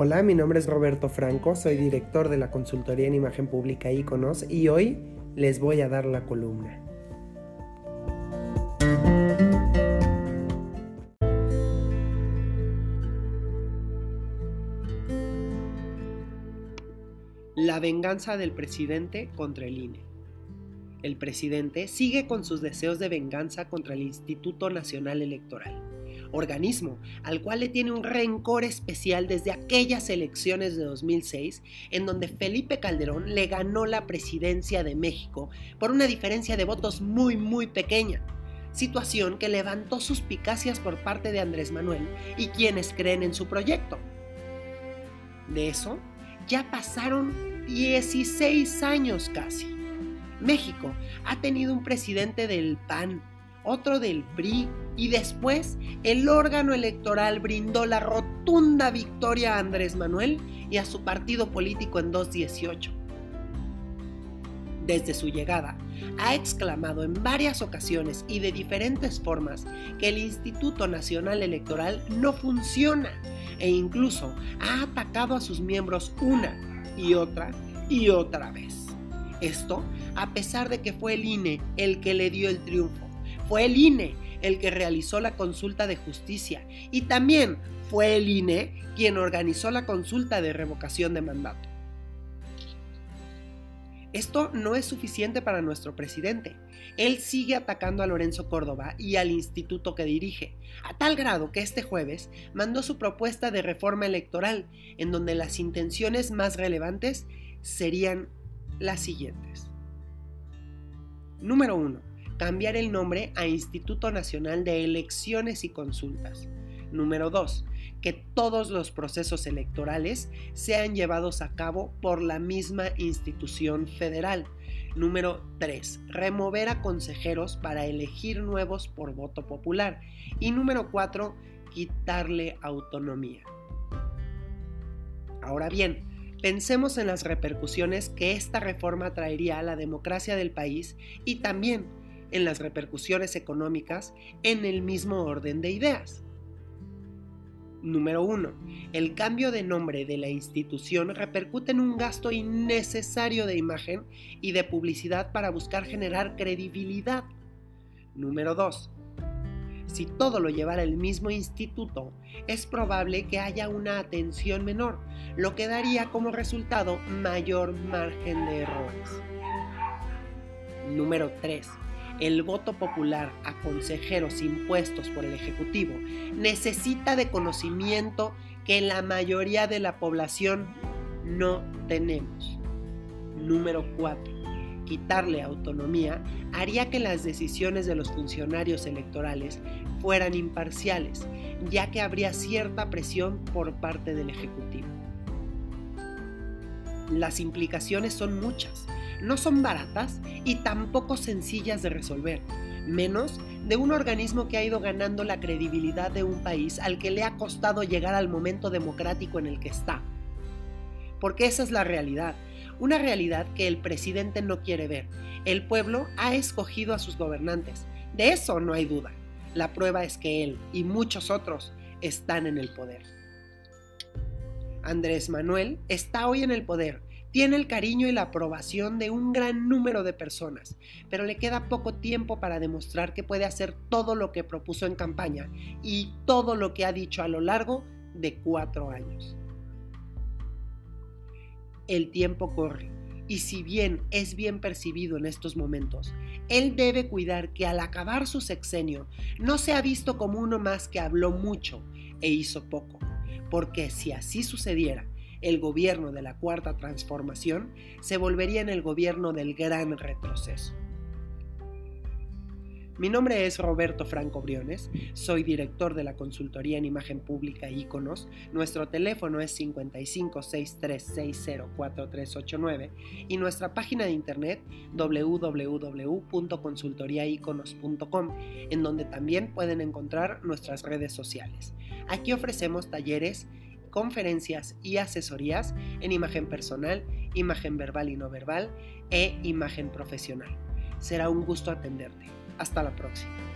Hola, mi nombre es Roberto Franco, soy director de la consultoría en imagen pública Iconos y hoy les voy a dar la columna. La venganza del presidente contra el INE. El presidente sigue con sus deseos de venganza contra el Instituto Nacional Electoral organismo al cual le tiene un rencor especial desde aquellas elecciones de 2006 en donde Felipe Calderón le ganó la presidencia de México por una diferencia de votos muy muy pequeña, situación que levantó suspicacias por parte de Andrés Manuel y quienes creen en su proyecto. De eso, ya pasaron 16 años casi. México ha tenido un presidente del PAN, otro del PRI y después el órgano electoral brindó la rotunda victoria a Andrés Manuel y a su partido político en 2018. Desde su llegada, ha exclamado en varias ocasiones y de diferentes formas que el Instituto Nacional Electoral no funciona e incluso ha atacado a sus miembros una y otra y otra vez. Esto a pesar de que fue el INE el que le dio el triunfo fue el INE el que realizó la consulta de justicia y también fue el INE quien organizó la consulta de revocación de mandato. Esto no es suficiente para nuestro presidente. Él sigue atacando a Lorenzo Córdoba y al instituto que dirige, a tal grado que este jueves mandó su propuesta de reforma electoral, en donde las intenciones más relevantes serían las siguientes. Número 1 cambiar el nombre a Instituto Nacional de Elecciones y Consultas. Número 2. Que todos los procesos electorales sean llevados a cabo por la misma institución federal. Número 3. Remover a consejeros para elegir nuevos por voto popular. Y número 4. Quitarle autonomía. Ahora bien, pensemos en las repercusiones que esta reforma traería a la democracia del país y también en las repercusiones económicas en el mismo orden de ideas. Número 1. El cambio de nombre de la institución repercute en un gasto innecesario de imagen y de publicidad para buscar generar credibilidad. Número 2. Si todo lo llevara el mismo instituto, es probable que haya una atención menor, lo que daría como resultado mayor margen de errores. Número 3 el voto popular a consejeros impuestos por el Ejecutivo necesita de conocimiento que la mayoría de la población no tenemos. Número 4. Quitarle autonomía haría que las decisiones de los funcionarios electorales fueran imparciales, ya que habría cierta presión por parte del Ejecutivo. Las implicaciones son muchas no son baratas y tampoco sencillas de resolver, menos de un organismo que ha ido ganando la credibilidad de un país al que le ha costado llegar al momento democrático en el que está. Porque esa es la realidad, una realidad que el presidente no quiere ver. El pueblo ha escogido a sus gobernantes, de eso no hay duda. La prueba es que él y muchos otros están en el poder. Andrés Manuel está hoy en el poder tiene el cariño y la aprobación de un gran número de personas, pero le queda poco tiempo para demostrar que puede hacer todo lo que propuso en campaña y todo lo que ha dicho a lo largo de cuatro años. El tiempo corre y si bien es bien percibido en estos momentos, él debe cuidar que al acabar su sexenio no sea visto como uno más que habló mucho e hizo poco, porque si así sucediera, el gobierno de la Cuarta Transformación se volvería en el gobierno del gran retroceso. Mi nombre es Roberto Franco Briones, soy director de la consultoría en imagen pública Iconos. Nuestro teléfono es 5563604389 y nuestra página de internet www.consultoriaiconos.com, en donde también pueden encontrar nuestras redes sociales. Aquí ofrecemos talleres conferencias y asesorías en imagen personal, imagen verbal y no verbal e imagen profesional. Será un gusto atenderte. Hasta la próxima.